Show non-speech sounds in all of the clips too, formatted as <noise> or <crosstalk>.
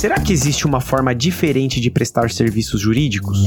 Será que existe uma forma diferente de prestar serviços jurídicos?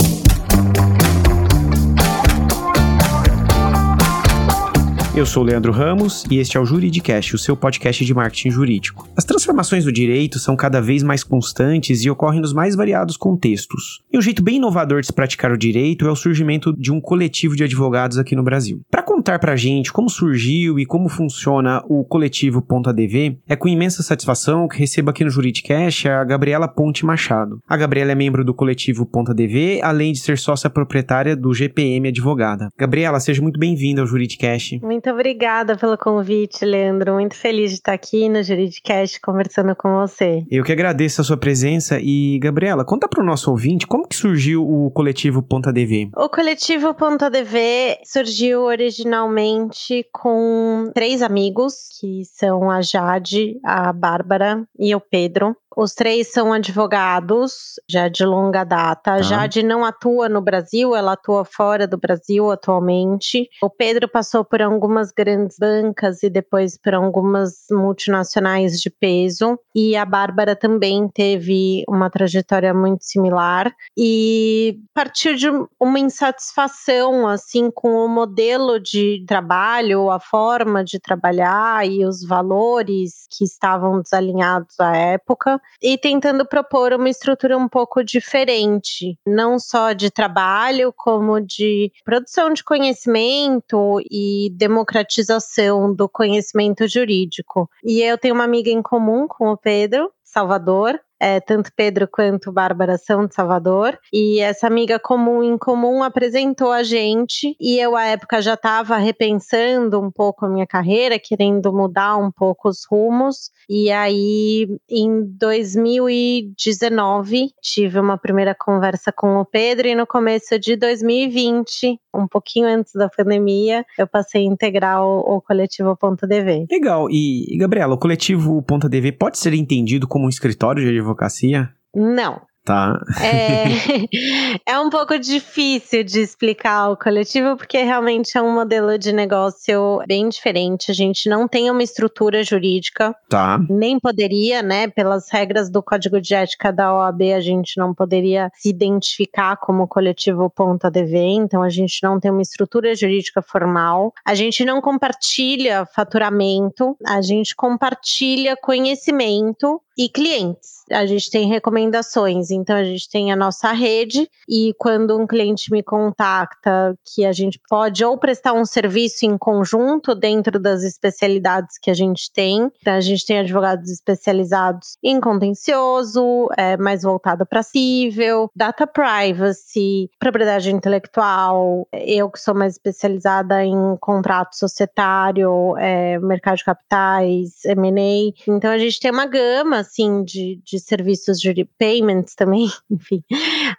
Eu sou Leandro Ramos e este é o Juridicast, o seu podcast de marketing jurídico. As transformações do direito são cada vez mais constantes e ocorrem nos mais variados contextos. E um jeito bem inovador de se praticar o direito é o surgimento de um coletivo de advogados aqui no Brasil. Para contar pra gente como surgiu e como funciona o coletivo Ponto ADV, é com imensa satisfação que recebo aqui no Juridicast a Gabriela Ponte Machado. A Gabriela é membro do coletivo Ponto ADV, além de ser sócia proprietária do GPM Advogada. Gabriela, seja muito bem-vinda ao Juridicast. Muito muito obrigada pelo convite, Leandro. Muito feliz de estar aqui no Juridicast conversando com você. Eu que agradeço a sua presença e, Gabriela, conta para o nosso ouvinte como que surgiu o coletivo Ponta DV. O coletivo Ponta DV surgiu originalmente com três amigos, que são a Jade, a Bárbara e o Pedro. Os três são advogados, já de longa data. A Jade não atua no Brasil, ela atua fora do Brasil atualmente. O Pedro passou por algumas grandes bancas e depois por algumas multinacionais de peso. E a Bárbara também teve uma trajetória muito similar. E partiu de uma insatisfação, assim, com o modelo de trabalho, a forma de trabalhar e os valores que estavam desalinhados à época e tentando propor uma estrutura um pouco diferente, não só de trabalho, como de produção de conhecimento e democratização do conhecimento jurídico. E eu tenho uma amiga em comum com o Pedro, Salvador, é, tanto Pedro quanto Bárbara são de Salvador, e essa amiga comum em comum apresentou a gente, e eu, à época, já estava repensando um pouco a minha carreira, querendo mudar um pouco os rumos, e aí, em 2019, tive uma primeira conversa com o Pedro, e no começo de 2020, um pouquinho antes da pandemia, eu passei a integrar o, o coletivo Ponto DV. Legal, e, Gabriela, o coletivo Ponto DV pode ser entendido como um escritório de advocacia? Não. Tá. É, <laughs> é um pouco difícil de explicar o coletivo, porque realmente é um modelo de negócio bem diferente. A gente não tem uma estrutura jurídica. Tá. Nem poderia, né? Pelas regras do Código de Ética da OAB, a gente não poderia se identificar como coletivo ponta DV, então a gente não tem uma estrutura jurídica formal. A gente não compartilha faturamento, a gente compartilha conhecimento e clientes. A gente tem recomendações, então a gente tem a nossa rede e quando um cliente me contacta que a gente pode ou prestar um serviço em conjunto dentro das especialidades que a gente tem. Então a gente tem advogados especializados em contencioso, é, mais voltado para civil, data privacy, propriedade intelectual. Eu que sou mais especializada em contrato societário, é, mercado de capitais, M&A. Então a gente tem uma gama assim, de, de serviços de payments também, <laughs> enfim.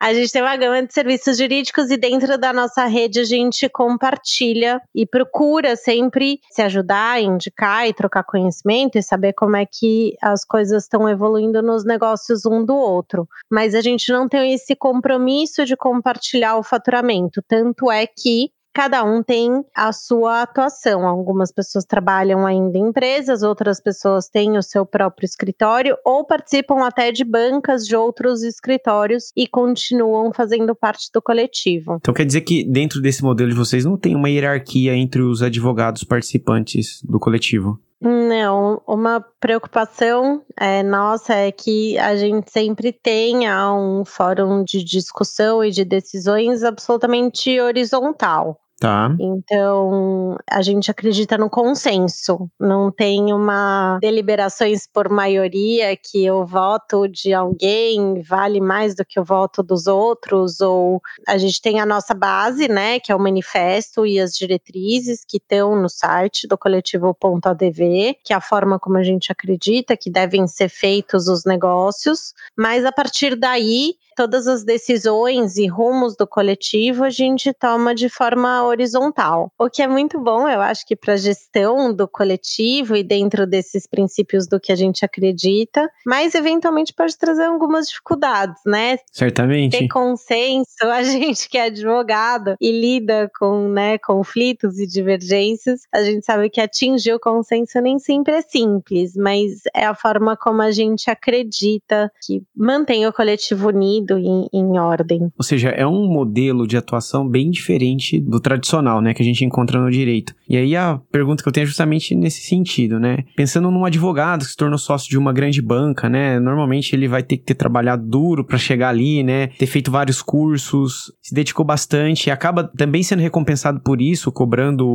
A gente tem uma gama de serviços jurídicos e dentro da nossa rede a gente compartilha e procura sempre se ajudar, indicar e trocar conhecimento e saber como é que as coisas estão evoluindo nos negócios um do outro. Mas a gente não tem esse compromisso de compartilhar o faturamento. Tanto é que cada um tem a sua atuação. Algumas pessoas trabalham ainda em empresas, outras pessoas têm o seu próprio escritório ou participam até de bancas de outros escritórios e continuam fazendo parte do coletivo. Então quer dizer que dentro desse modelo de vocês não tem uma hierarquia entre os advogados participantes do coletivo? Não, uma preocupação é, nossa é que a gente sempre tenha um fórum de discussão e de decisões absolutamente horizontal. Tá. Então, a gente acredita no consenso. Não tem uma deliberações por maioria que o voto de alguém vale mais do que o voto dos outros, ou a gente tem a nossa base, né, que é o manifesto e as diretrizes que estão no site do coletivo.adv, que é a forma como a gente acredita que devem ser feitos os negócios, mas a partir daí, todas as decisões e rumos do coletivo a gente toma de forma horizontal. O que é muito bom, eu acho que para a gestão do coletivo e dentro desses princípios do que a gente acredita, mas eventualmente pode trazer algumas dificuldades, né? Certamente. Ter consenso, <laughs> a gente que é advogado e lida com né, conflitos e divergências, a gente sabe que atingir o consenso nem sempre é simples, mas é a forma como a gente acredita que mantém o coletivo unido em, em ordem. Ou seja, é um modelo de atuação bem diferente do tradicional, né, que a gente encontra no direito. E aí a pergunta que eu tenho é justamente nesse sentido, né? Pensando num advogado que se tornou sócio de uma grande banca, né? Normalmente ele vai ter que ter trabalhado duro para chegar ali, né? Ter feito vários cursos, se dedicou bastante e acaba também sendo recompensado por isso, cobrando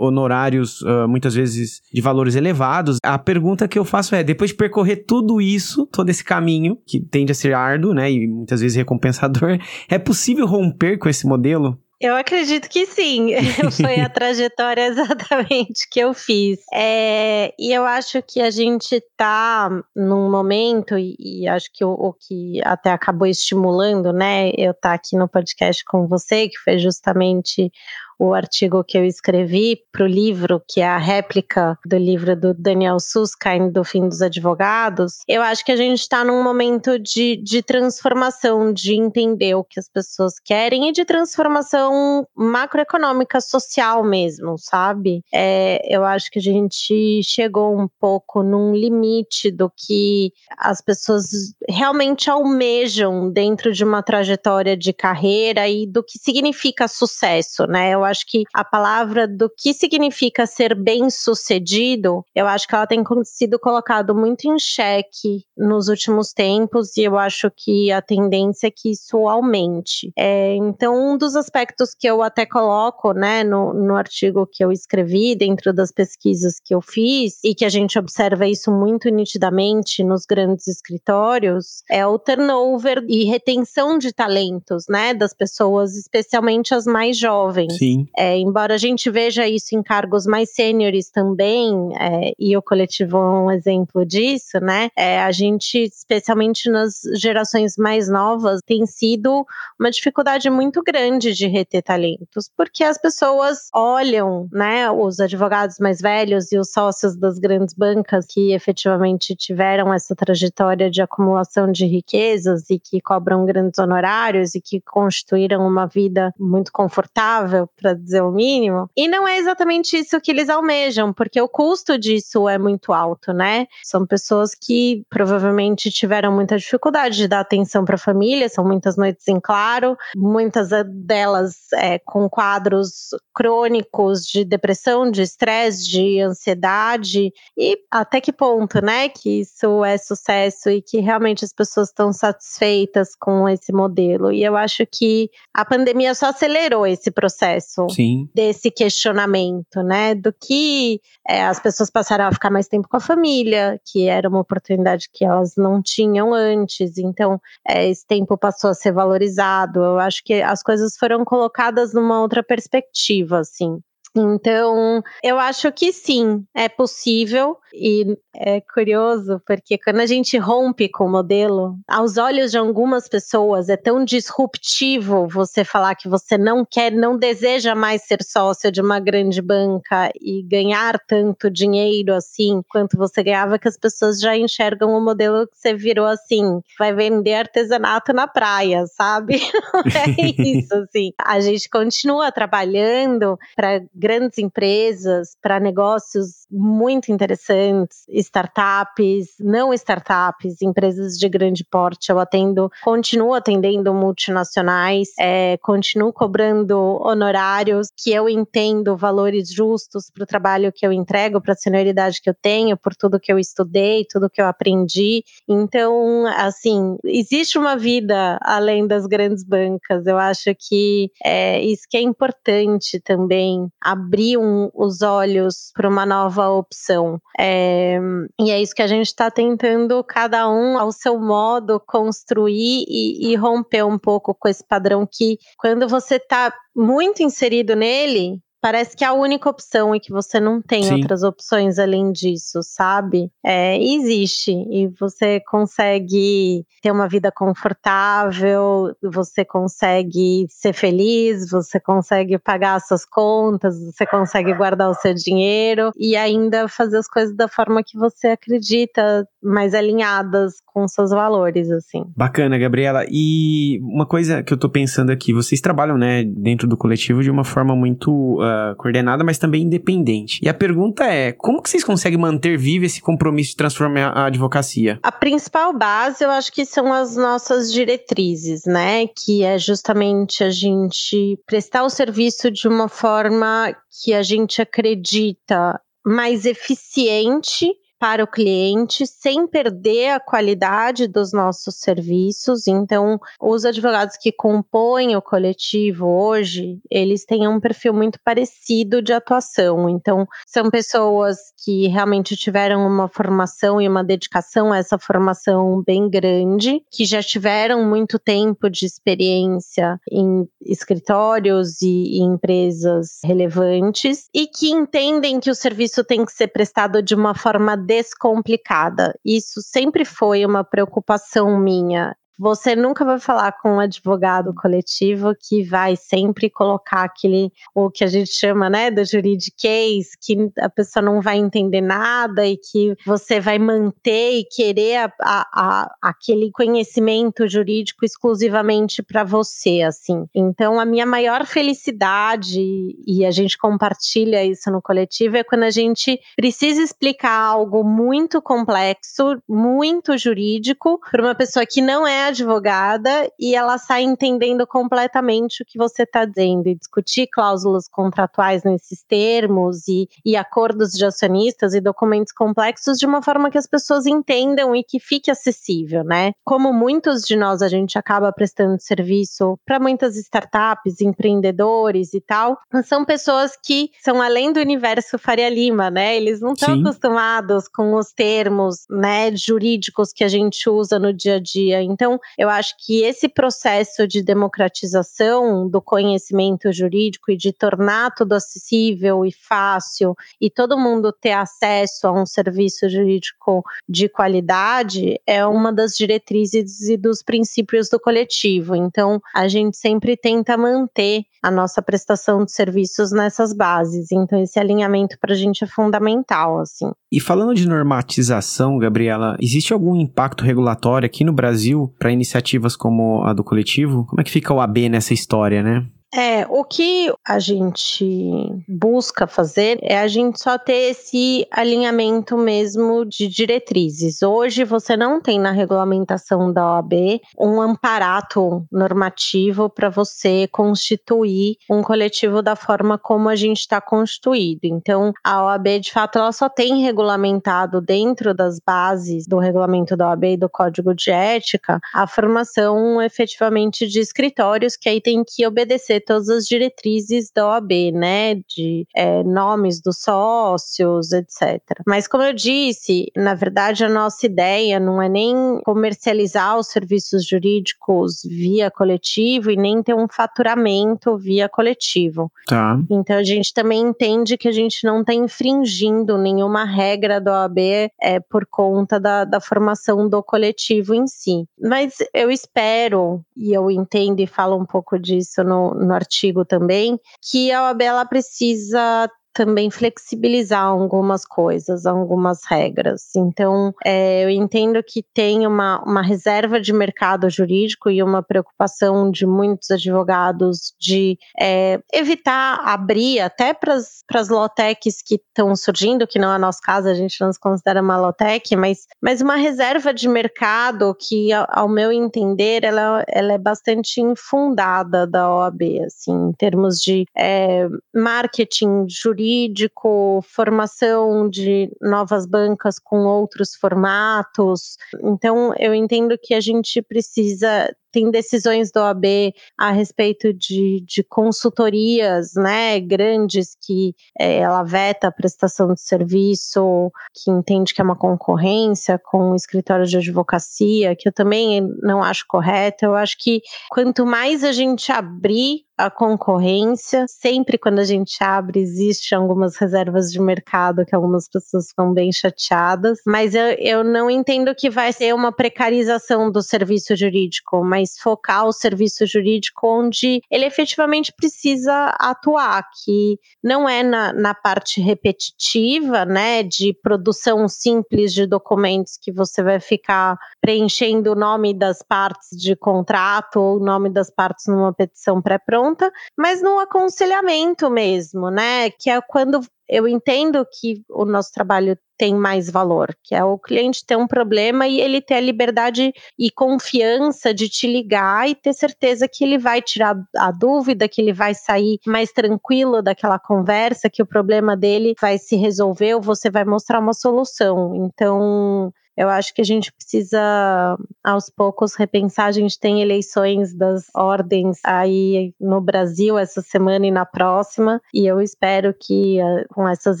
honorários uh, muitas vezes de valores elevados. A pergunta que eu faço é, depois de percorrer tudo isso, todo esse caminho, que tende a ser árduo, né, e muitas vezes recompensador, <laughs> é possível romper com esse modelo? Eu acredito que sim. <laughs> Foi a trajetória exatamente que eu fiz. É, e eu acho que a gente está num momento, e, e acho que o, o, que até acabou estimulando, né, eu estar tá aqui no podcast com você, que foi justamente o artigo que eu escrevi para o livro, que é a réplica do livro do Daniel Susskind, do Fim dos Advogados, eu acho que a gente está num momento de, de transformação, de entender o que as pessoas querem e de transformação macroeconômica, social mesmo, sabe? É, eu acho que a gente chegou um pouco num limite do que as pessoas realmente almejam dentro de uma trajetória de carreira e do que significa sucesso, né? Eu acho que a palavra do que significa ser bem sucedido, eu acho que ela tem sido colocado muito em xeque nos últimos tempos e eu acho que a tendência é que isso aumente. É, então, um dos aspectos que eu até coloco, né, no, no artigo que eu escrevi, dentro das pesquisas que eu fiz, e que a gente observa isso muito nitidamente nos grandes escritórios, é o turnover e retenção de talentos, né, das pessoas, especialmente as mais jovens. Sim. É, embora a gente veja isso em cargos mais sêniores também, é, e o coletivo é um exemplo disso, né? É, a gente, especialmente nas gerações mais novas, tem sido uma dificuldade muito grande de reter talentos, porque as pessoas olham, né, os advogados mais velhos e os sócios das grandes bancas que efetivamente tiveram essa trajetória de acumulação de riquezas e que cobram grandes honorários e que constituíram uma vida muito confortável para dizer o mínimo. E não é exatamente isso que eles almejam, porque o custo disso é muito alto, né? São pessoas que provavelmente tiveram muita dificuldade de dar atenção para a família, são muitas noites em claro, muitas delas é, com quadros crônicos de depressão, de estresse, de ansiedade. E até que ponto, né, que isso é sucesso e que realmente as pessoas estão satisfeitas com esse modelo. E eu acho que a pandemia só acelerou esse processo Sim. desse questionamento, né? Do que é, as pessoas passaram a ficar mais tempo com a família, que era uma oportunidade que elas não tinham antes. Então, é, esse tempo passou a ser valorizado. Eu acho que as coisas foram colocadas numa outra perspectiva, assim. Então, eu acho que sim, é possível e é curioso porque quando a gente rompe com o modelo, aos olhos de algumas pessoas é tão disruptivo você falar que você não quer, não deseja mais ser sócio de uma grande banca e ganhar tanto dinheiro assim quanto você ganhava que as pessoas já enxergam o modelo que você virou assim, vai vender artesanato na praia, sabe? <laughs> é <laughs> isso assim. A gente continua trabalhando para grandes empresas, para negócios muito interessantes, startups, não startups, empresas de grande porte. Eu atendo, continuo atendendo multinacionais, é, continuo cobrando honorários que eu entendo valores justos para o trabalho que eu entrego, para a senioridade que eu tenho, por tudo que eu estudei, tudo que eu aprendi. Então, assim, existe uma vida além das grandes bancas. Eu acho que é isso que é importante também abrir um, os olhos para uma nova opção. É, e é isso que a gente está tentando, cada um ao seu modo, construir e, e romper um pouco com esse padrão que, quando você está muito inserido nele, parece que é a única opção e que você não tem Sim. outras opções além disso, sabe? É, existe e você consegue ter uma vida confortável, você consegue ser feliz, você consegue pagar suas contas, você consegue guardar o seu dinheiro e ainda fazer as coisas da forma que você acredita, mais alinhadas com seus valores, assim. Bacana, Gabriela. E uma coisa que eu tô pensando aqui, vocês trabalham, né, dentro do coletivo de uma forma muito uh, coordenada, mas também independente. E a pergunta é, como que vocês conseguem manter vivo esse compromisso de transformar a advocacia? A principal base, eu acho que são as nossas diretrizes, né, que é justamente a gente prestar o serviço de uma forma que a gente acredita mais eficiente para o cliente sem perder a qualidade dos nossos serviços. Então, os advogados que compõem o coletivo hoje, eles têm um perfil muito parecido de atuação. Então, são pessoas que realmente tiveram uma formação e uma dedicação a essa formação bem grande, que já tiveram muito tempo de experiência em escritórios e, e empresas relevantes e que entendem que o serviço tem que ser prestado de uma forma descomplicada. Isso sempre foi uma preocupação minha. Você nunca vai falar com um advogado coletivo que vai sempre colocar aquele, o que a gente chama, né, do juridiquês, que a pessoa não vai entender nada e que você vai manter e querer a, a, a, aquele conhecimento jurídico exclusivamente para você, assim. Então, a minha maior felicidade, e a gente compartilha isso no coletivo, é quando a gente precisa explicar algo muito complexo, muito jurídico, para uma pessoa que não é advogada e ela sai entendendo completamente o que você está dizendo e discutir cláusulas contratuais nesses termos e, e acordos de acionistas e documentos complexos de uma forma que as pessoas entendam e que fique acessível, né? Como muitos de nós a gente acaba prestando serviço para muitas startups, empreendedores e tal, são pessoas que são além do universo Faria Lima, né? Eles não estão acostumados com os termos, né, jurídicos que a gente usa no dia a dia. Então, eu acho que esse processo de democratização do conhecimento jurídico e de tornar tudo acessível e fácil e todo mundo ter acesso a um serviço jurídico de qualidade é uma das diretrizes e dos princípios do coletivo. Então, a gente sempre tenta manter a nossa prestação de serviços nessas bases. Então, esse alinhamento para a gente é fundamental, assim. E falando de normatização, Gabriela, existe algum impacto regulatório aqui no Brasil para iniciativas como a do coletivo? Como é que fica o AB nessa história, né? É, o que a gente busca fazer é a gente só ter esse alinhamento mesmo de diretrizes. Hoje você não tem na regulamentação da OAB um amparato normativo para você constituir um coletivo da forma como a gente está constituído. Então, a OAB, de fato, ela só tem regulamentado dentro das bases do regulamento da OAB e do Código de Ética a formação efetivamente de escritórios que aí tem que obedecer todas as diretrizes da OAB, né? De é, nomes dos sócios, etc. Mas, como eu disse, na verdade, a nossa ideia não é nem comercializar os serviços jurídicos via coletivo e nem ter um faturamento via coletivo. Tá. Então, a gente também entende que a gente não está infringindo nenhuma regra da OAB é, por conta da, da formação do coletivo em si. Mas eu espero, e eu entendo e falo um pouco disso no, no artigo também, que a OAB ela precisa também flexibilizar algumas coisas, algumas regras. Então, é, eu entendo que tem uma, uma reserva de mercado jurídico e uma preocupação de muitos advogados de é, evitar abrir até para as lotecs que estão surgindo, que não é nosso caso, a gente não se considera uma lotec, mas, mas uma reserva de mercado que, ao, meu entender, ela, ela é bastante infundada da OAB, assim, em termos de é, marketing jurídico jurídico, formação de novas bancas com outros formatos. Então, eu entendo que a gente precisa tem decisões do OAB a respeito de, de consultorias né, grandes que é, ela veta a prestação de serviço, que entende que é uma concorrência com o escritório de advocacia, que eu também não acho correto. Eu acho que quanto mais a gente abrir a concorrência. Sempre quando a gente abre, existe algumas reservas de mercado que algumas pessoas ficam bem chateadas, mas eu, eu não entendo que vai ser uma precarização do serviço jurídico, mas focar o serviço jurídico onde ele efetivamente precisa atuar, que não é na, na parte repetitiva, né, de produção simples de documentos que você vai ficar preenchendo o nome das partes de contrato ou o nome das partes numa petição pré-pronta, mas no aconselhamento mesmo, né, que é quando eu entendo que o nosso trabalho tem mais valor, que é o cliente ter um problema e ele ter a liberdade e confiança de te ligar e ter certeza que ele vai tirar a dúvida, que ele vai sair mais tranquilo daquela conversa, que o problema dele vai se resolver ou você vai mostrar uma solução. Então, eu acho que a gente precisa, aos poucos, repensar. A gente tem eleições das ordens aí no Brasil essa semana e na próxima, e eu espero que eh, com essas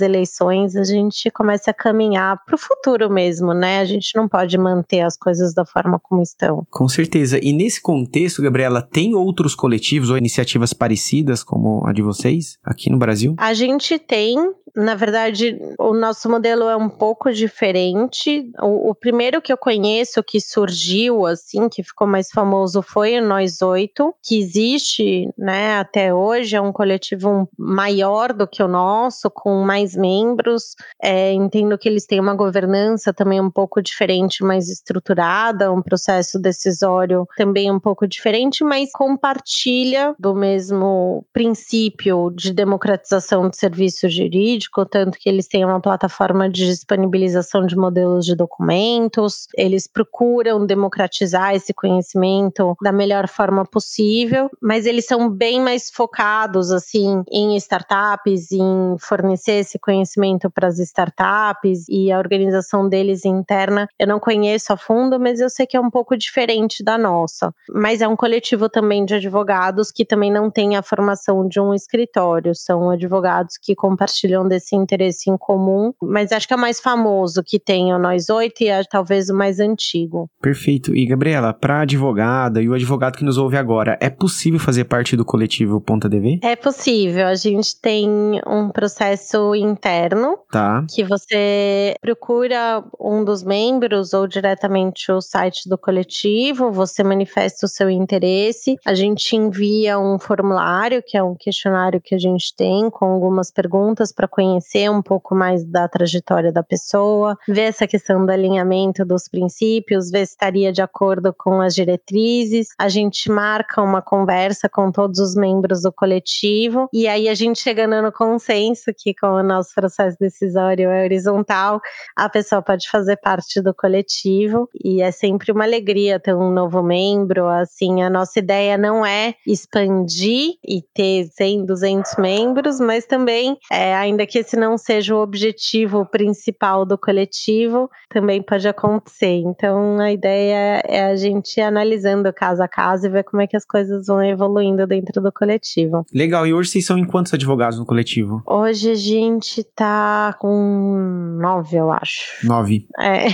eleições a gente comece a caminhar para o futuro mesmo, né? A gente não pode manter as coisas da forma como estão. Com certeza. E nesse contexto, Gabriela, tem outros coletivos ou iniciativas parecidas como a de vocês aqui no Brasil? A gente tem, na verdade, o nosso modelo é um pouco diferente. O, o primeiro que eu conheço que surgiu, assim, que ficou mais famoso foi o Nós Oito, que existe, né, até hoje, é um coletivo maior do que o nosso, com mais membros. É, entendo que eles têm uma governança também um pouco diferente, mais estruturada, um processo decisório também um pouco diferente, mas compartilha do mesmo princípio de democratização de serviço jurídico, tanto que eles têm uma plataforma de disponibilização de modelos de documentos eles procuram democratizar esse conhecimento da melhor forma possível, mas eles são bem mais focados assim em startups, em fornecer esse conhecimento para as startups e a organização deles interna. Eu não conheço a fundo, mas eu sei que é um pouco diferente da nossa. Mas é um coletivo também de advogados que também não tem a formação de um escritório, são advogados que compartilham desse interesse em comum, mas acho que é o mais famoso que tem o Nós Oito é talvez o mais antigo. Perfeito. E Gabriela, para advogada e o advogado que nos ouve agora, é possível fazer parte do coletivo Ponta DV? É possível. A gente tem um processo interno tá. que você procura um dos membros ou diretamente o site do coletivo, você manifesta o seu interesse, a gente envia um formulário, que é um questionário que a gente tem com algumas perguntas para conhecer um pouco mais da trajetória da pessoa, ver essa questão linha alinhamento dos princípios, ver se estaria de acordo com as diretrizes. A gente marca uma conversa com todos os membros do coletivo e aí a gente chegando no consenso que com o nosso processo decisório é horizontal, a pessoa pode fazer parte do coletivo e é sempre uma alegria ter um novo membro. Assim, a nossa ideia não é expandir e ter 100, 200 membros, mas também, é, ainda que esse não seja o objetivo principal do coletivo, também pode acontecer. Então a ideia é a gente ir analisando caso a caso e ver como é que as coisas vão evoluindo dentro do coletivo. Legal. E hoje vocês são em quantos advogados no coletivo? Hoje a gente tá com nove, eu acho. Nove. É.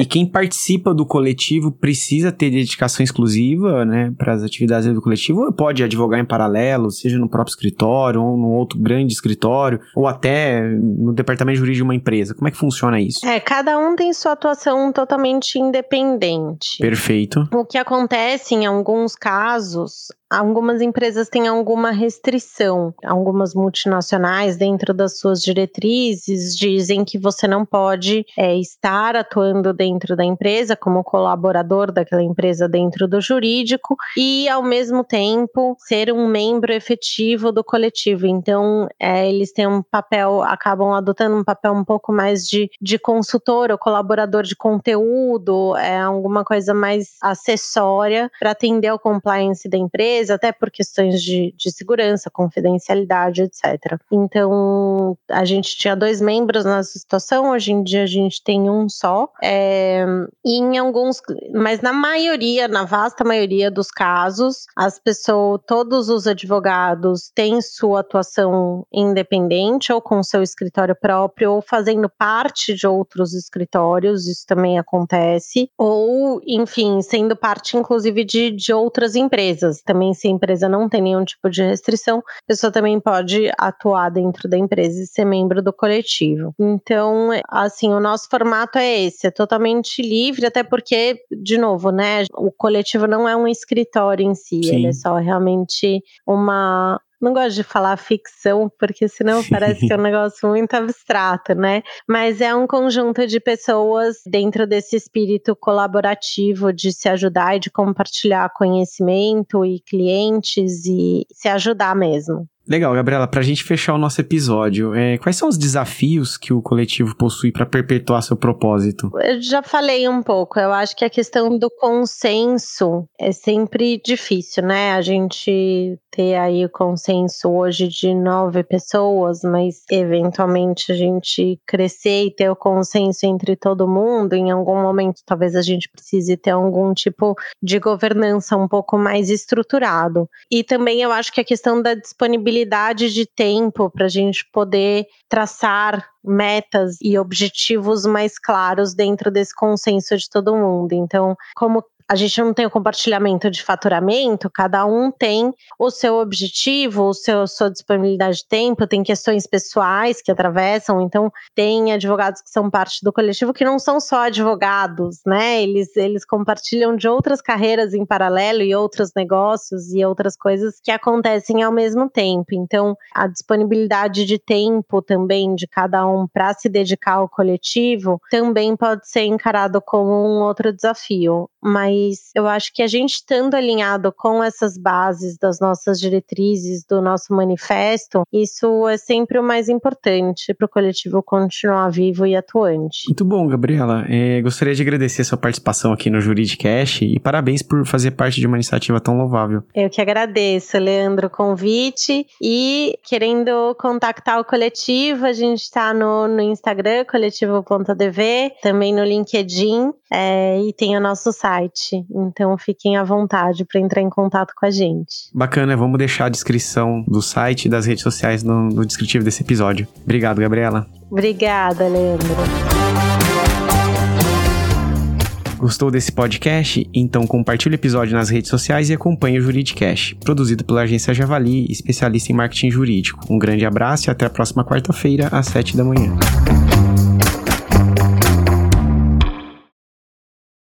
e quem participa do coletivo precisa ter dedicação exclusiva, né, para as atividades do coletivo, ou pode advogar em paralelo, seja no próprio escritório ou no outro grande escritório, ou até no departamento jurídico de uma empresa. Como é que funciona isso? É, cada um tem sua atuação totalmente independente. Perfeito. O que acontece em alguns casos algumas empresas têm alguma restrição. Algumas multinacionais, dentro das suas diretrizes, dizem que você não pode é, estar atuando dentro da empresa como colaborador daquela empresa dentro do jurídico e, ao mesmo tempo, ser um membro efetivo do coletivo. Então, é, eles têm um papel, acabam adotando um papel um pouco mais de, de consultor ou colaborador de conteúdo, é alguma coisa mais acessória para atender ao compliance da empresa até por questões de, de segurança, confidencialidade, etc. Então, a gente tinha dois membros nessa situação, hoje em dia a gente tem um só. É, e em alguns, mas na maioria, na vasta maioria dos casos, as pessoas, todos os advogados têm sua atuação independente, ou com seu escritório próprio, ou fazendo parte de outros escritórios, isso também acontece, ou, enfim, sendo parte, inclusive, de, de outras empresas. Também também, se a empresa não tem nenhum tipo de restrição, a pessoa também pode atuar dentro da empresa e ser membro do coletivo. Então, assim, o nosso formato é esse, é totalmente livre, até porque, de novo, né, o coletivo não é um escritório em si, Sim. ele é só realmente uma não gosto de falar ficção, porque senão parece que é um negócio muito abstrato, né? Mas é um conjunto de pessoas dentro desse espírito colaborativo de se ajudar e de compartilhar conhecimento e clientes e se ajudar mesmo. Legal, Gabriela, para a gente fechar o nosso episódio, é, quais são os desafios que o coletivo possui para perpetuar seu propósito? Eu já falei um pouco, eu acho que a questão do consenso é sempre difícil, né? A gente ter aí o consenso hoje de nove pessoas, mas eventualmente a gente crescer e ter o consenso entre todo mundo, em algum momento talvez a gente precise ter algum tipo de governança um pouco mais estruturado. E também eu acho que a questão da disponibilidade de tempo para a gente poder traçar metas e objetivos mais claros dentro desse consenso de todo mundo. Então, como a gente não tem o compartilhamento de faturamento, cada um tem o seu objetivo, o seu sua disponibilidade de tempo, tem questões pessoais que atravessam, então tem advogados que são parte do coletivo que não são só advogados, né? Eles eles compartilham de outras carreiras em paralelo e outros negócios e outras coisas que acontecem ao mesmo tempo. Então, a disponibilidade de tempo também de cada um para se dedicar ao coletivo também pode ser encarado como um outro desafio, mas mas eu acho que a gente estando alinhado com essas bases das nossas diretrizes, do nosso manifesto, isso é sempre o mais importante para o coletivo continuar vivo e atuante. Muito bom, Gabriela. É, gostaria de agradecer a sua participação aqui no Juridicast e parabéns por fazer parte de uma iniciativa tão louvável. Eu que agradeço, Leandro, o convite e querendo contactar o coletivo, a gente está no, no Instagram, coletivo.dv, também no LinkedIn é, e tem o nosso site. Então fiquem à vontade para entrar em contato com a gente. Bacana, vamos deixar a descrição do site e das redes sociais no, no descritivo desse episódio. Obrigado, Gabriela. Obrigada, Leandro. Gostou desse podcast? Então compartilhe o episódio nas redes sociais e acompanhe o Juridicast, produzido pela agência Javali, especialista em marketing jurídico. Um grande abraço e até a próxima quarta-feira, às 7 da manhã.